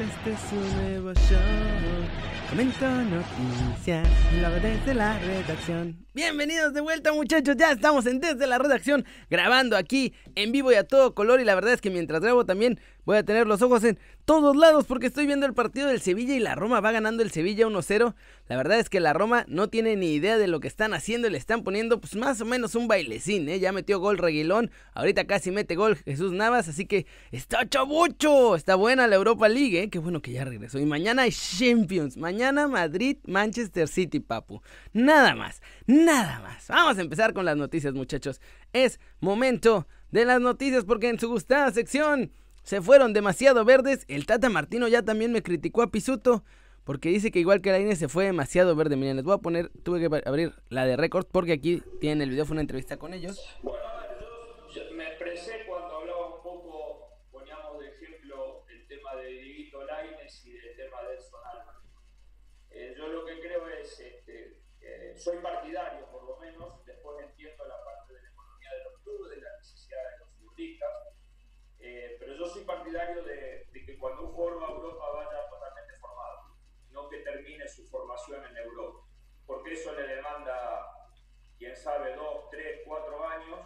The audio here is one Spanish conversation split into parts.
este es su nuevo show. Comento noticias, desde la redacción. Bienvenidos de vuelta muchachos, ya estamos en Desde la Redacción grabando aquí en vivo y a todo color y la verdad es que mientras grabo también voy a tener los ojos en todos lados porque estoy viendo el partido del Sevilla y la Roma va ganando el Sevilla 1-0. La verdad es que la Roma no tiene ni idea de lo que están haciendo y le están poniendo pues más o menos un bailecín, ¿eh? Ya metió gol Reguilón, ahorita casi mete gol Jesús Navas, así que está chabucho, está buena la Europa League, ¿eh? Qué bueno que ya regresó. Y mañana hay Champions, mañana Madrid, Manchester City, papu. Nada más, nada más. Vamos a empezar con las noticias, muchachos. Es momento de las noticias porque en su gustada sección se fueron demasiado verdes. El Tata Martino ya también me criticó a Pisuto porque dice que igual que la INE se fue demasiado verde. Miren, les voy a poner, tuve que abrir la de récord porque aquí tienen el video, fue una entrevista con ellos. Bueno, yo, yo me expresé cuando hablaba un poco, poníamos de ejemplo el tema de Dieguito Laines y del tema de Edson. Eh, yo lo que creo es, este, soy partidario por lo menos, eh, pero yo soy partidario de, de que cuando un jugador va a Europa vaya totalmente formado, no que termine su formación en Europa, porque eso le demanda, quién sabe, dos, tres, cuatro años,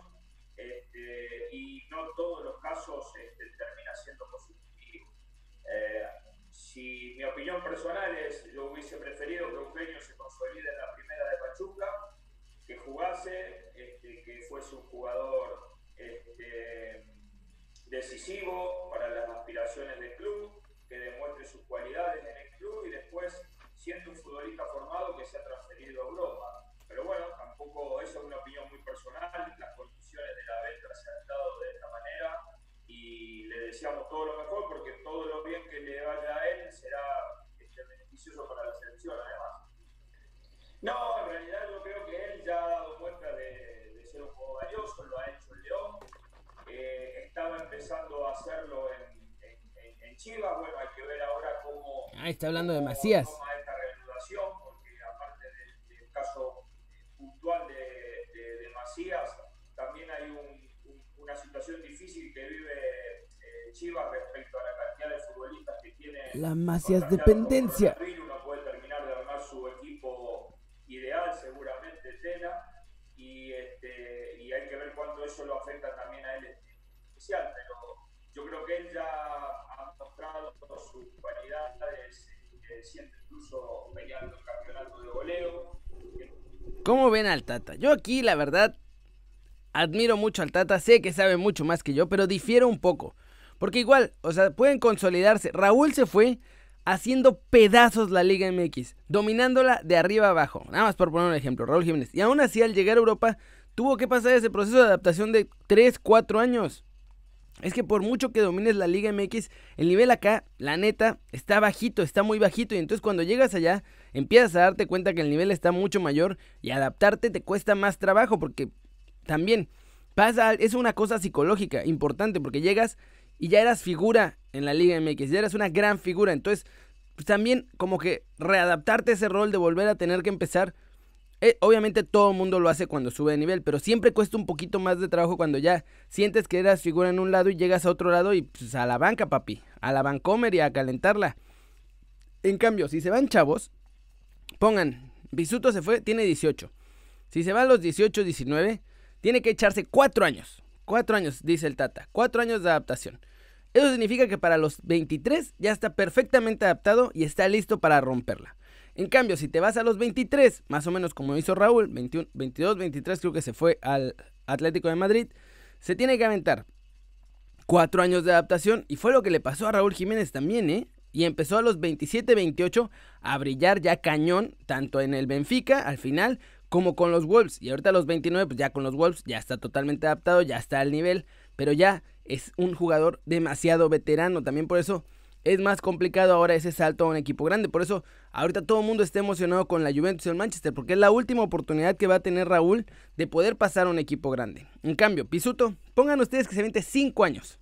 este, y no todos los casos este, termina siendo positivo. Eh, si mi opinión personal es, yo hubiese preferido que Eugenio se consolide en la primera de Pachuca, que jugase, este, que fuese un jugador este, decisivo para las aspiraciones del club, que demuestre sus cualidades en el club y después, siendo un futbolista formado, que se ha transferido a Europa. Pero bueno, tampoco, eso es una opinión muy personal, las condiciones de la venta se han dado de esta manera y le deseamos todo lo mejor porque todo lo bien que le vaya a él será este, beneficioso para la selección además. No, en realidad yo creo que él ya ha dado muestra de, de ser un juego valioso, lo ha hecho el León, eh, estaba empezando a hacerlo en, en, en, Chivas, bueno, hay que ver ahora cómo... Ah, está hablando de Macías. Toma esta reanudación, porque aparte del, del caso puntual de, de, de, Macías, también hay un, un, una situación difícil que vive eh, Chivas respecto a la cantidad de futbolistas que tiene. La Macías dependencia. Uno puede terminar de armar su equipo ideal, seguramente Tena, y, este, y hay que ver cuánto eso lo afecta también a él en especial, pero yo creo que él ya ha mostrado sus cualidades, eh, siente incluso peleando el campeonato de goleo. ¿Cómo ven al Tata? Yo aquí, la verdad, admiro mucho al Tata, sé que sabe mucho más que yo, pero difiero un poco. Porque igual, o sea, pueden consolidarse. Raúl se fue haciendo pedazos la Liga MX, dominándola de arriba abajo. Nada más por poner un ejemplo, Raúl Jiménez. Y aún así, al llegar a Europa, tuvo que pasar ese proceso de adaptación de 3, 4 años. Es que por mucho que domines la Liga MX, el nivel acá, la neta, está bajito, está muy bajito. Y entonces cuando llegas allá, empiezas a darte cuenta que el nivel está mucho mayor y adaptarte te cuesta más trabajo porque también pasa, es una cosa psicológica importante porque llegas y ya eras figura en la Liga MX, ya eras una gran figura. Entonces, pues también como que readaptarte ese rol de volver a tener que empezar. Eh, obviamente todo el mundo lo hace cuando sube de nivel, pero siempre cuesta un poquito más de trabajo cuando ya sientes que eras figura en un lado y llegas a otro lado y pues a la banca, papi, a la bancomer y a calentarla. En cambio, si se van chavos, pongan, Bisuto se fue, tiene 18. Si se van los 18, 19, tiene que echarse 4 años. 4 años, dice el Tata. 4 años de adaptación. Eso significa que para los 23 ya está perfectamente adaptado y está listo para romperla. En cambio, si te vas a los 23, más o menos como hizo Raúl, 21, 22, 23 creo que se fue al Atlético de Madrid, se tiene que aventar 4 años de adaptación y fue lo que le pasó a Raúl Jiménez también, ¿eh? Y empezó a los 27, 28 a brillar ya cañón, tanto en el Benfica al final como con los Wolves. Y ahorita a los 29, pues ya con los Wolves ya está totalmente adaptado, ya está al nivel, pero ya es un jugador demasiado veterano. También por eso es más complicado ahora ese salto a un equipo grande. Por eso ahorita todo el mundo está emocionado con la Juventus y el Manchester, porque es la última oportunidad que va a tener Raúl de poder pasar a un equipo grande. En cambio, Pisuto, pongan ustedes que se vente 5 años.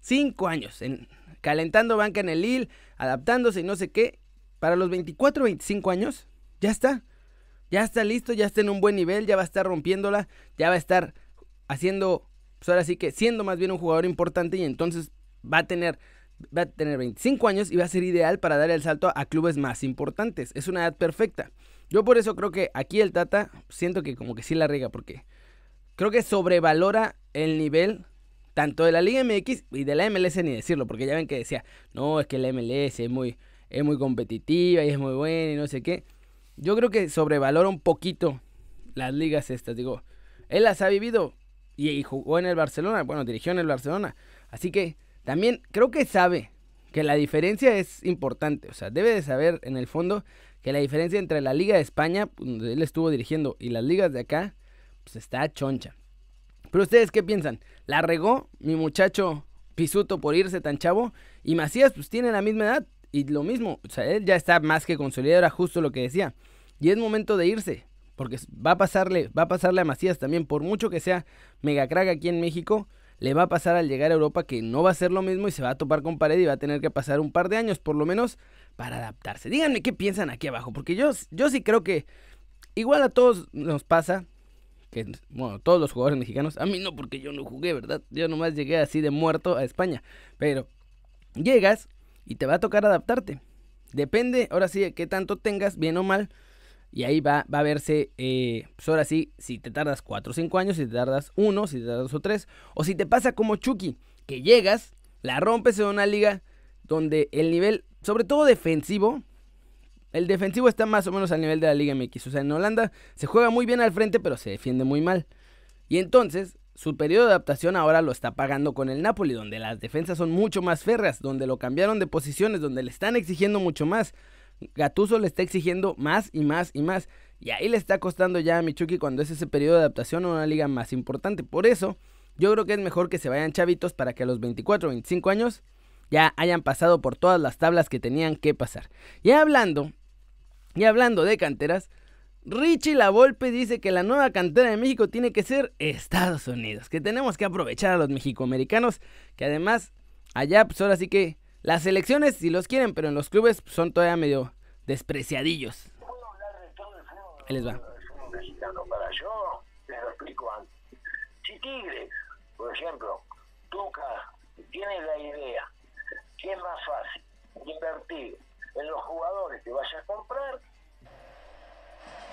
5 años en, calentando banca en el Lille, adaptándose y no sé qué. Para los 24, 25 años, ya está. Ya está listo, ya está en un buen nivel, ya va a estar rompiéndola, ya va a estar haciendo, pues ahora sí que siendo más bien un jugador importante y entonces va a tener va a tener 25 años y va a ser ideal para dar el salto a clubes más importantes. Es una edad perfecta. Yo por eso creo que aquí el Tata siento que como que sí la riega porque creo que sobrevalora el nivel tanto de la Liga MX y de la MLS ni decirlo, porque ya ven que decía, no, es que la MLS es muy, es muy competitiva y es muy buena y no sé qué. Yo creo que sobrevalora un poquito las ligas estas, digo, él las ha vivido y, jugó en el Barcelona, bueno, dirigió en el Barcelona, así que también creo que sabe que la diferencia es importante, o sea, debe de saber en el fondo que la diferencia entre la Liga de España, donde él estuvo dirigiendo, y las ligas de acá, pues está choncha. Pero ustedes qué piensan? ¿La regó mi muchacho Pisuto por irse tan chavo? Y Macías pues tiene la misma edad y lo mismo, o sea, él ya está más que consolidado, era justo lo que decía. Y es momento de irse, porque va a pasarle, va a pasarle a Macías también, por mucho que sea mega crack aquí en México, le va a pasar al llegar a Europa que no va a ser lo mismo y se va a topar con pared y va a tener que pasar un par de años por lo menos para adaptarse. Díganme qué piensan aquí abajo, porque yo, yo sí creo que igual a todos nos pasa, que, bueno, todos los jugadores mexicanos, a mí no porque yo no jugué, ¿verdad? Yo nomás llegué así de muerto a España, pero llegas y te va a tocar adaptarte. Depende, ahora sí, de qué tanto tengas, bien o mal, y ahí va, va a verse, eh, pues ahora sí, si te tardas 4 o 5 años, si te tardas 1, si te tardas 2 o 3, o si te pasa como Chucky, que llegas, la rompes en una liga donde el nivel, sobre todo defensivo, el defensivo está más o menos al nivel de la Liga MX. O sea, en Holanda se juega muy bien al frente, pero se defiende muy mal. Y entonces, su periodo de adaptación ahora lo está pagando con el Napoli, donde las defensas son mucho más férreas, donde lo cambiaron de posiciones, donde le están exigiendo mucho más. Gatuso le está exigiendo más y más y más. Y ahí le está costando ya a Michuki cuando es ese periodo de adaptación a una liga más importante. Por eso, yo creo que es mejor que se vayan chavitos para que a los 24 o 25 años ya hayan pasado por todas las tablas que tenían que pasar. Y hablando y hablando de canteras, Richie Lavolpe dice que la nueva cantera de México tiene que ser Estados Unidos, que tenemos que aprovechar a los mexicoamericanos, que además allá pues ahora sí que las elecciones si los quieren, pero en los clubes son todavía medio despreciadillos. Si por ejemplo, Tuca, tiene la idea que es más fácil invertir en los jugadores que vaya a comprar.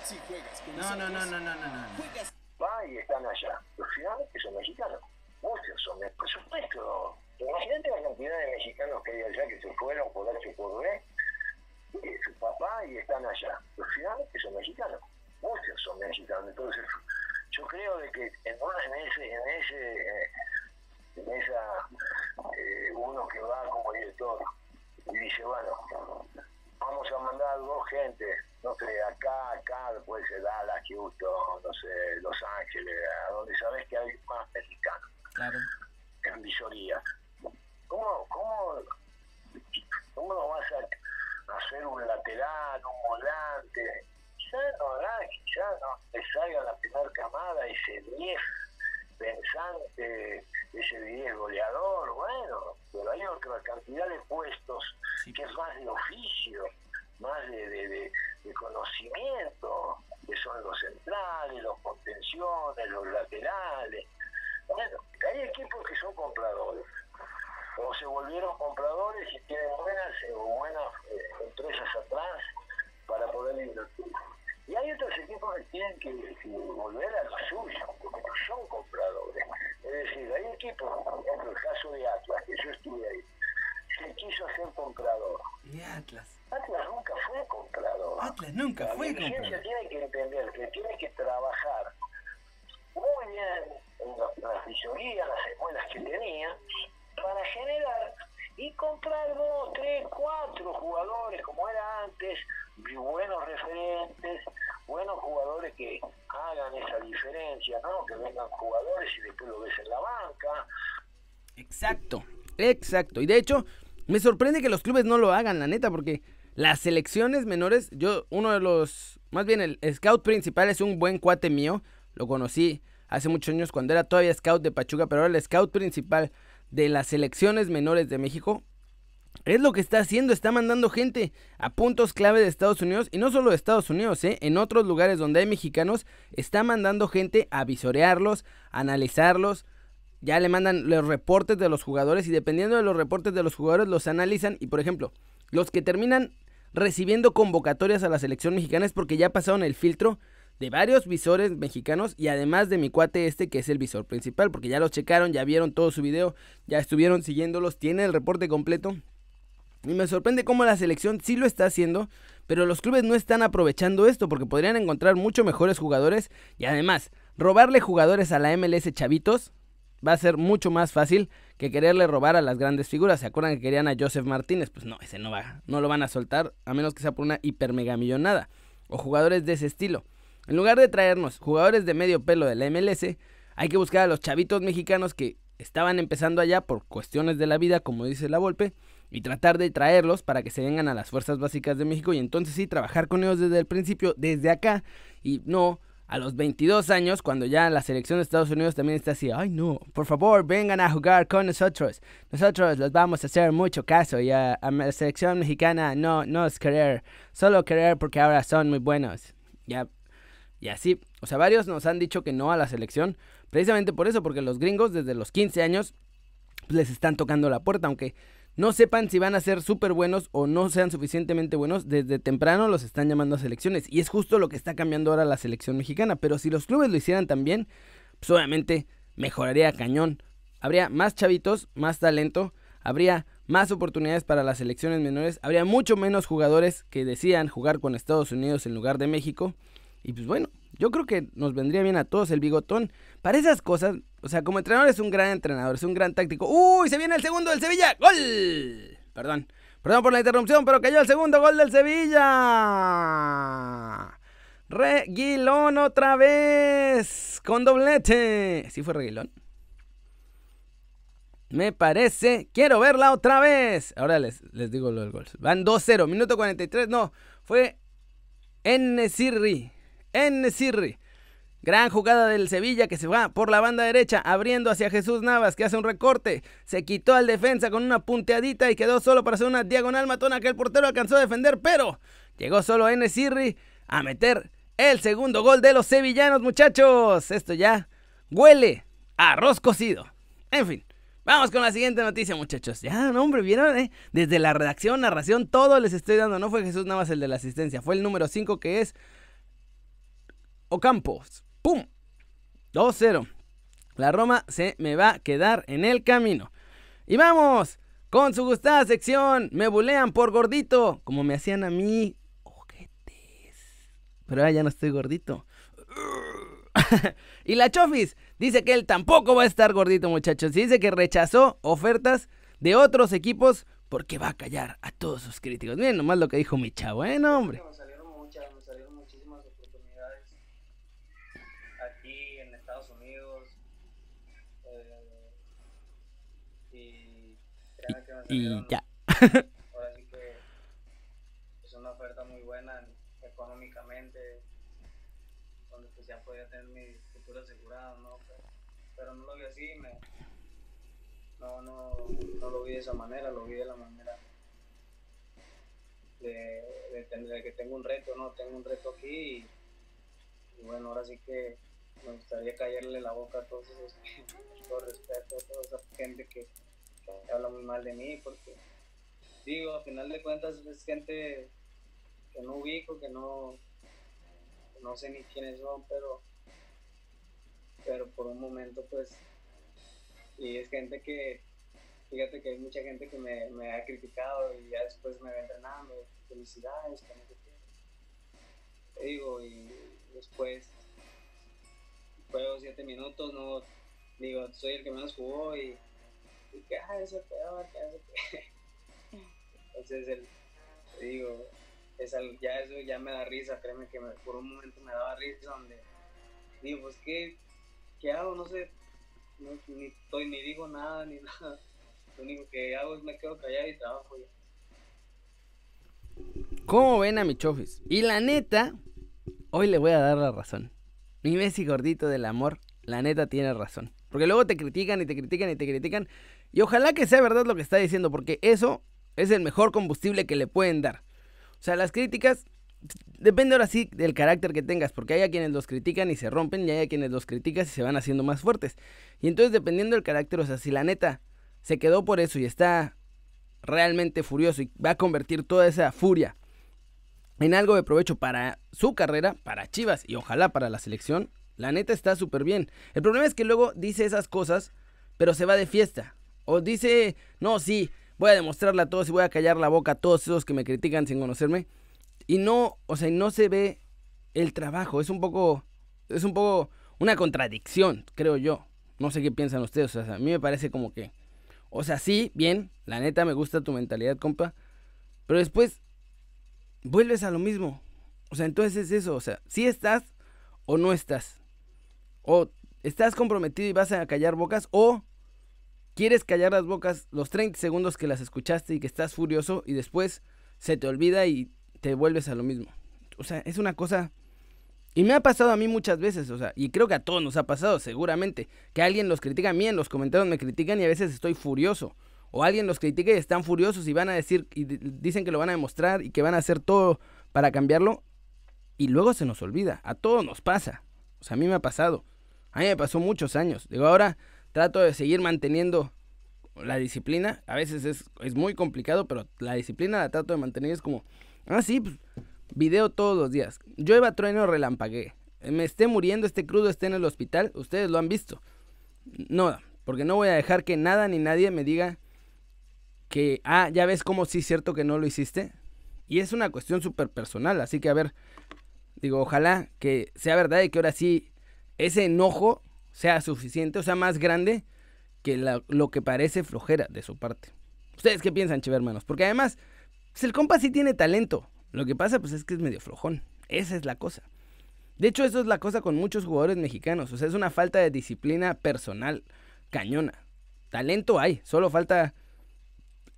Si juegas con no, no, no, no, no, no, no. Juegas. Va y están allá. Los ciudadanos que son mexicanos. Muchos son, por supuesto. Imagínate la cantidad de mexicanos que hay allá que se fueron por H por B. Su papá y están allá. Los ciudadanos que son mexicanos. Muchos son mexicanos. Entonces, yo creo de que en, en ese, en ese, en esa, eh, uno que va como director y dice, bueno, vamos a mandar dos gente, no sé, acá, acá, puede ser Dallas, Houston, no sé, Los Ángeles, a donde sabes que hay más mexicanos. Claro. En visoría. ¿Cómo, cómo, cómo no vas a hacer un lateral, un volante? Ya no da, ya no te salga la primera camada ese 10 pensante, ese 10 goleador, bueno, pero hay otra cantidad de puestos que es más de oficio, más de, de, conocimiento, que son los centrales, los contenciones, los laterales. Bueno, hay equipos que son compradores, o se volvieron compradores y tienen buenas eh, o buenas eh, empresas atrás para poder invertir. Y hay otros equipos que tienen que, volver a lo suyo, porque no son compradores. Es decir, hay equipos, por ejemplo, el caso de Atlas, que yo estuve ahí, se quiso hacer comprador. ¿Y Atlas? Atlas nunca fue comprador. Atlas nunca la fue comprador. La tiene que entender que tiene que trabajar muy bien en las visorías, las escuelas que tenía, para generar y comprar dos, tres, cuatro jugadores como era antes, buenos referentes, buenos jugadores que hagan esa Que vengan jugadores y después lo ves en la banca. Exacto, exacto. Y de hecho, me sorprende que los clubes no lo hagan, la neta, porque las selecciones menores, yo, uno de los, más bien el scout principal es un buen cuate mío, lo conocí hace muchos años cuando era todavía scout de Pachuca, pero ahora el scout principal de las selecciones menores de México es lo que está haciendo, está mandando gente a puntos clave de Estados Unidos y no solo de Estados Unidos, ¿eh? en otros lugares donde hay mexicanos, está mandando gente a visorearlos, analizarlos, ya le mandan los reportes de los jugadores y dependiendo de los reportes de los jugadores los analizan y por ejemplo, los que terminan recibiendo convocatorias a la selección mexicana es porque ya pasaron el filtro de varios visores mexicanos y además de mi cuate este que es el visor principal, porque ya los checaron, ya vieron todo su video, ya estuvieron siguiéndolos, tiene el reporte completo. Y me sorprende cómo la selección sí lo está haciendo, pero los clubes no están aprovechando esto porque podrían encontrar mucho mejores jugadores y además robarle jugadores a la MLS chavitos va a ser mucho más fácil que quererle robar a las grandes figuras. ¿Se acuerdan que querían a Joseph Martínez? Pues no, ese no va, no lo van a soltar a menos que sea por una hiper mega millonada o jugadores de ese estilo. En lugar de traernos jugadores de medio pelo de la MLS, hay que buscar a los chavitos mexicanos que estaban empezando allá por cuestiones de la vida, como dice la Volpe, y tratar de traerlos para que se vengan a las fuerzas básicas de México y entonces sí trabajar con ellos desde el principio, desde acá, y no a los 22 años, cuando ya la selección de Estados Unidos también está así, ay no, por favor, vengan a jugar con nosotros. Nosotros les vamos a hacer mucho caso y a, la selección mexicana no, no es querer, solo querer porque ahora son muy buenos. Ya, y así, o sea, varios nos han dicho que no a la selección, precisamente por eso, porque los gringos desde los 15 años pues, les están tocando la puerta, aunque no sepan si van a ser súper buenos o no sean suficientemente buenos, desde temprano los están llamando a selecciones. Y es justo lo que está cambiando ahora la selección mexicana. Pero si los clubes lo hicieran también, pues obviamente mejoraría cañón. Habría más chavitos, más talento, habría más oportunidades para las selecciones menores, habría mucho menos jugadores que decían jugar con Estados Unidos en lugar de México. Y pues bueno, yo creo que nos vendría bien a todos el bigotón. Para esas cosas, o sea, como entrenador es un gran entrenador, es un gran táctico. ¡Uy! Se viene el segundo del Sevilla. ¡Gol! Perdón. Perdón por la interrupción, pero cayó el segundo gol del Sevilla. Reguilón otra vez. Con doblete. ¿Sí fue Reguilón? Me parece. Quiero verla otra vez. Ahora les, les digo lo del gol. Van 2-0. Minuto 43. No. Fue Enesirri. Enesirri. Gran jugada del Sevilla que se va por la banda derecha, abriendo hacia Jesús Navas, que hace un recorte. Se quitó al defensa con una punteadita y quedó solo para hacer una diagonal matona que el portero alcanzó a defender, pero llegó solo N. Sirri a meter el segundo gol de los sevillanos, muchachos. Esto ya huele a arroz cocido. En fin, vamos con la siguiente noticia, muchachos. Ya, no, hombre, vieron, eh? Desde la redacción, narración, todo les estoy dando. No fue Jesús Navas el de la asistencia, fue el número 5 que es Ocampos. ¡Pum! 2-0. La Roma se me va a quedar en el camino. Y vamos con su gustada sección. Me bulean por gordito, como me hacían a mí. Ojetes. Pero ahora ya no estoy gordito. y la Chofis dice que él tampoco va a estar gordito, muchachos. dice que rechazó ofertas de otros equipos porque va a callar a todos sus críticos. Miren nomás lo que dijo mi chavo, ¿eh? Hombre. Y ya. Ahora sí que es una oferta muy buena económicamente, donde pues ya podía tener mi futuro asegurado, ¿no? Pero, no lo vi así, me, no, no, no lo vi de esa manera, lo vi de la manera de, de, que tengo un reto, ¿no? Tengo un reto aquí y, bueno, ahora sí que me gustaría callarle la boca a todos esos, todo respeto a toda esa gente que habla muy mal de mí porque, digo, a final de cuentas es gente que no ubico, que no, no sé ni quiénes son, pero, pero por un momento pues, y es gente que, fíjate que hay mucha gente que me, me ha criticado y ya después me va entrenando, felicidades, que no sé qué. digo, y después juego siete minutos, no, digo, soy el que menos jugó y y que, ah, eso peor, que eso peor. Entonces, el, digo, es ya eso ya me da risa, créeme que por un momento me daba risa donde digo, pues, ¿qué, qué hago? No sé, ni, estoy, ni digo nada, ni nada. Lo único que hago es me quedo callado y trabajo ya. ¿Cómo ven a mi chofis? Y la neta, hoy le voy a dar la razón. Mi Messi gordito del amor, la neta tiene razón. Porque luego te critican y te critican y te critican. Y ojalá que sea verdad lo que está diciendo, porque eso es el mejor combustible que le pueden dar. O sea, las críticas depende ahora sí del carácter que tengas, porque hay a quienes los critican y se rompen y hay a quienes los criticas y se van haciendo más fuertes. Y entonces dependiendo del carácter, o sea, si la neta se quedó por eso y está realmente furioso y va a convertir toda esa furia en algo de provecho para su carrera, para Chivas y ojalá para la selección, la neta está súper bien. El problema es que luego dice esas cosas, pero se va de fiesta. O dice, no, sí, voy a demostrarle a todos y voy a callar la boca a todos esos que me critican sin conocerme. Y no, o sea, no se ve el trabajo. Es un poco, es un poco una contradicción, creo yo. No sé qué piensan ustedes. O sea, a mí me parece como que, o sea, sí, bien, la neta me gusta tu mentalidad, compa. Pero después vuelves a lo mismo. O sea, entonces es eso. O sea, si estás o no estás. O estás comprometido y vas a callar bocas o quieres callar las bocas los 30 segundos que las escuchaste y que estás furioso y después se te olvida y te vuelves a lo mismo. O sea, es una cosa... Y me ha pasado a mí muchas veces, o sea, y creo que a todos nos ha pasado, seguramente, que alguien los critica a mí, en los comentarios me critican y a veces estoy furioso. O alguien los critica y están furiosos y van a decir, y dicen que lo van a demostrar y que van a hacer todo para cambiarlo. Y luego se nos olvida, a todos nos pasa. O sea, a mí me ha pasado. A mí me pasó muchos años. Digo, ahora trato de seguir manteniendo la disciplina. A veces es, es muy complicado, pero la disciplina la trato de mantener. Es como, Ah, sí, pues, video todos los días. Llueva, trueno, relampagué. Me esté muriendo, esté crudo, esté en el hospital. Ustedes lo han visto. No, porque no voy a dejar que nada ni nadie me diga que, ah, ya ves cómo sí es cierto que no lo hiciste. Y es una cuestión súper personal. Así que, a ver, digo, ojalá que sea verdad y que ahora sí ese enojo sea suficiente, o sea, más grande que lo que parece flojera de su parte. ¿Ustedes qué piensan, hermanos? Porque además pues el compa sí tiene talento. Lo que pasa pues es que es medio flojón. Esa es la cosa. De hecho, eso es la cosa con muchos jugadores mexicanos. O sea, es una falta de disciplina personal cañona. Talento hay, solo falta,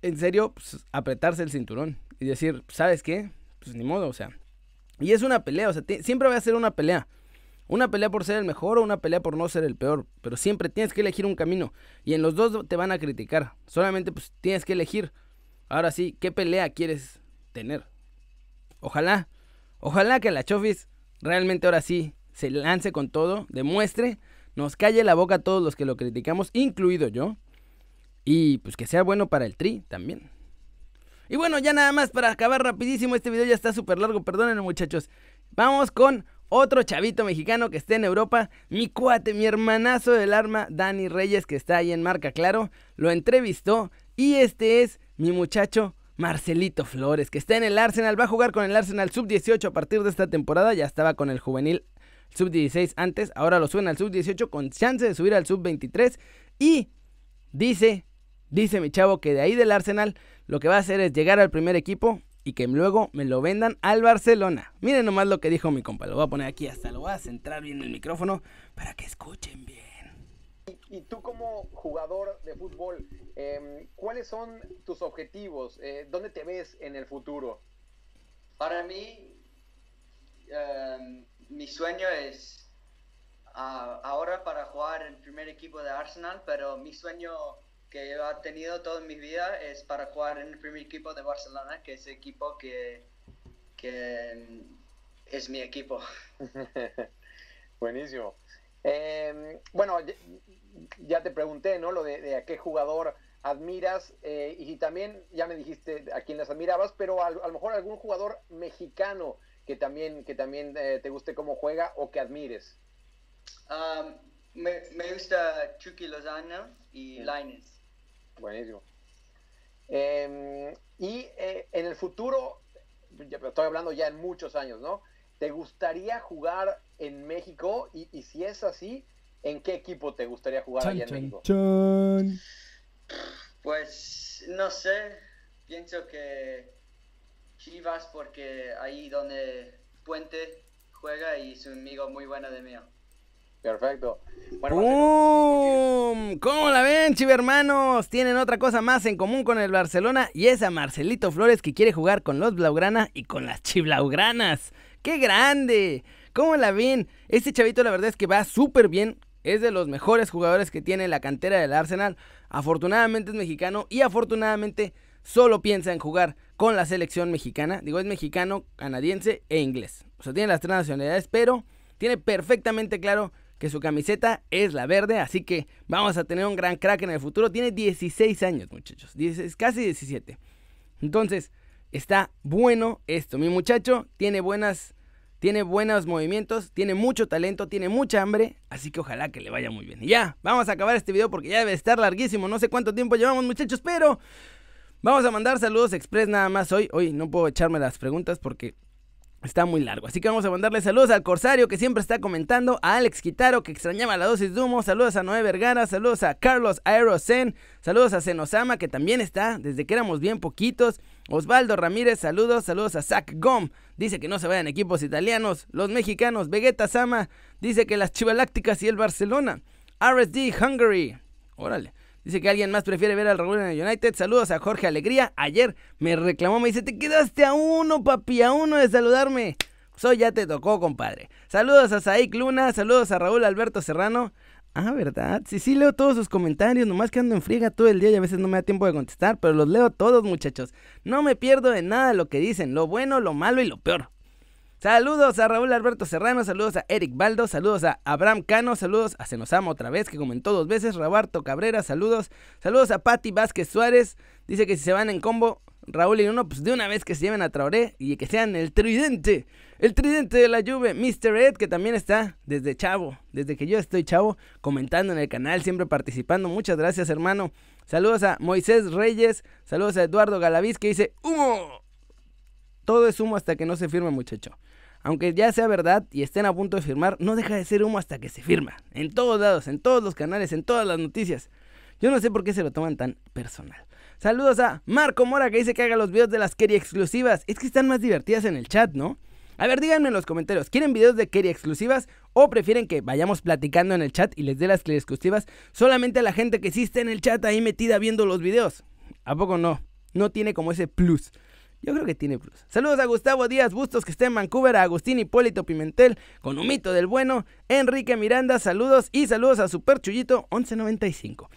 en serio, pues, apretarse el cinturón y decir, ¿sabes qué? Pues ni modo, o sea. Y es una pelea, o sea, siempre va a ser una pelea. Una pelea por ser el mejor o una pelea por no ser el peor. Pero siempre tienes que elegir un camino. Y en los dos te van a criticar. Solamente pues tienes que elegir. Ahora sí, ¿qué pelea quieres tener? Ojalá, ojalá que la Chofis realmente ahora sí se lance con todo, demuestre, nos calle la boca a todos los que lo criticamos, incluido yo. Y pues que sea bueno para el tri también. Y bueno, ya nada más para acabar rapidísimo, este video ya está súper largo, perdónenme muchachos. Vamos con otro chavito mexicano que esté en Europa, mi cuate, mi hermanazo del arma, Dani Reyes, que está ahí en Marca Claro, lo entrevistó y este es mi muchacho Marcelito Flores, que está en el Arsenal, va a jugar con el Arsenal sub-18 a partir de esta temporada, ya estaba con el juvenil sub-16 antes, ahora lo suben al sub-18 con chance de subir al sub-23 y dice, dice mi chavo que de ahí del Arsenal lo que va a hacer es llegar al primer equipo y que luego me lo vendan al Barcelona. Miren nomás lo que dijo mi compa, lo voy a poner aquí hasta, lo voy a centrar bien el micrófono para que escuchen bien. Y, tú como jugador de fútbol, em, ¿cuáles son tus objetivos? Eh, ¿Dónde te ves en el futuro? Para mí, em, mi sueño es ah, ahora para jugar en el primer equipo de Arsenal, pero mi sueño que yo he tenido toda mi vida es para jugar en el primer equipo de Barcelona, que es el equipo que, que es mi equipo. Buenísimo. Em, bueno, ya te pregunté, ¿no? Lo de, a qué jugador admiras eh, y también ya me dijiste a quién las admirabas, pero a, lo mejor algún jugador mexicano que también, que también eh, te guste cómo juega o que admires. me, gusta Chucky Lozano y Lines. Buenísimo. Em, y eh, en el futuro, estoy hablando ya en muchos años, ¿no? ¿Te gustaría jugar en México? Y, y si es así, ¿En qué equipo te gustaría jugar allá en México? Pues no sé, pienso que Chivas porque ahí donde Puente juega y es un amigo muy bueno de mío. Perfecto. Bueno, ¿Cómo la ven, chivermanos? Tienen otra cosa más en común con el Barcelona y es a Marcelito Flores que quiere jugar con los Blaugrana y con las Chiblaugranas. ¡Qué grande! ¿Cómo la ven? Este chavito la verdad es que va súper bien es de los mejores jugadores que tiene la cantera del Arsenal. Afortunadamente es mexicano y afortunadamente solo piensa en jugar con la selección mexicana. Digo, es mexicano, canadiense e inglés. O sea, tiene las tres nacionalidades, pero tiene perfectamente claro que su camiseta es la verde, así que vamos a tener un gran crack en el futuro. Tiene 16 años, muchachos, casi 17. Entonces, está bueno esto. Mi muchacho tiene buenas tiene buenos movimientos, tiene mucho talento, tiene mucha hambre, así que ojalá que le vaya muy bien. Y ya, vamos a acabar este video porque ya debe estar larguísimo, no sé cuánto tiempo llevamos muchachos, pero vamos a mandar saludos express nada más hoy. Hoy no puedo echarme las preguntas porque Está muy largo, así que vamos a mandarle saludos al Corsario que siempre está comentando, a Alex Quitaro que extrañaba la dosis de saludos a Noé Vergara, saludos a Carlos Aerosen, saludos a Senosama que también está desde que éramos bien poquitos, Osvaldo Ramírez, saludos, saludos a Zach Gom, dice que no se vayan equipos italianos, los mexicanos, Vegeta Sama, dice que las Chivalácticas y el Barcelona, RSD Hungary, órale. Dice que alguien más prefiere ver al Raúl en el United. Saludos a Jorge Alegría. Ayer me reclamó, me dice, te quedaste a uno, papi, a uno de saludarme. Pues ya te tocó, compadre. Saludos a Saik Luna, saludos a Raúl Alberto Serrano. Ah, ¿verdad? Sí, sí, leo todos sus comentarios, nomás que ando en friega todo el día y a veces no me da tiempo de contestar, pero los leo todos, muchachos. No me pierdo de nada lo que dicen, lo bueno, lo malo y lo peor. Saludos a Raúl Alberto Serrano, saludos a Eric Baldo, saludos a Abraham Cano, saludos a Senosama otra vez, que comentó dos veces, Roberto Cabrera, saludos, saludos a Patti Vázquez Suárez, dice que si se van en combo, Raúl y uno, pues de una vez que se lleven a Traoré y que sean el tridente, el tridente de la lluvia, Mr. Ed, que también está desde chavo, desde que yo estoy chavo, comentando en el canal, siempre participando, muchas gracias hermano, saludos a Moisés Reyes, saludos a Eduardo Galaviz, que dice, humo, todo es humo hasta que no se firme muchacho. Aunque ya sea verdad y estén a punto de firmar, no deja de ser humo hasta que se firma. En todos lados, en todos los canales, en todas las noticias. Yo no sé por qué se lo toman tan personal. Saludos a Marco Mora que dice que haga los videos de las Kerry exclusivas. Es que están más divertidas en el chat, ¿no? A ver, díganme en los comentarios, ¿quieren videos de Kerry exclusivas o prefieren que vayamos platicando en el chat y les dé las Kerry exclusivas solamente a la gente que sí está en el chat ahí metida viendo los videos? ¿A poco no? No tiene como ese plus. Yo creo que tiene plus. Saludos a Gustavo Díaz Bustos, que está en Vancouver, a Agustín Hipólito Pimentel, con Humito del Bueno, Enrique Miranda, saludos y saludos a Super Chullito 1195.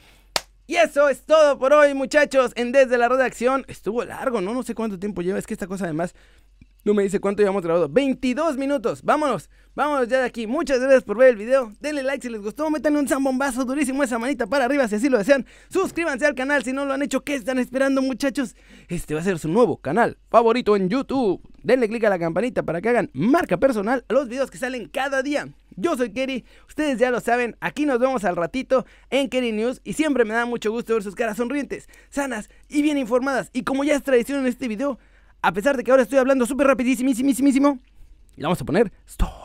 Y eso es todo por hoy, muchachos, en Desde la Redacción. Estuvo largo, ¿no? No sé cuánto tiempo lleva, es que esta cosa además no me dice cuánto llevamos grabado. 22 minutos. Vámonos. Vámonos ya de aquí. Muchas gracias por ver el video. Denle like si les gustó. Métanle un zambombazo durísimo esa manita para arriba si así lo desean. Suscríbanse al canal si no lo han hecho. ¿Qué están esperando, muchachos? Este va a ser su nuevo canal favorito en YouTube. Denle click a la campanita para que hagan marca personal a los videos que salen cada día. Yo soy Kerry, ustedes ya lo saben, aquí nos vemos al ratito en Kerry News y siempre me da mucho gusto ver sus caras sonrientes, sanas y bien informadas. Y como ya es tradición en este video, a pesar de que ahora estoy hablando súper rapidísimo, le vamos a poner stop.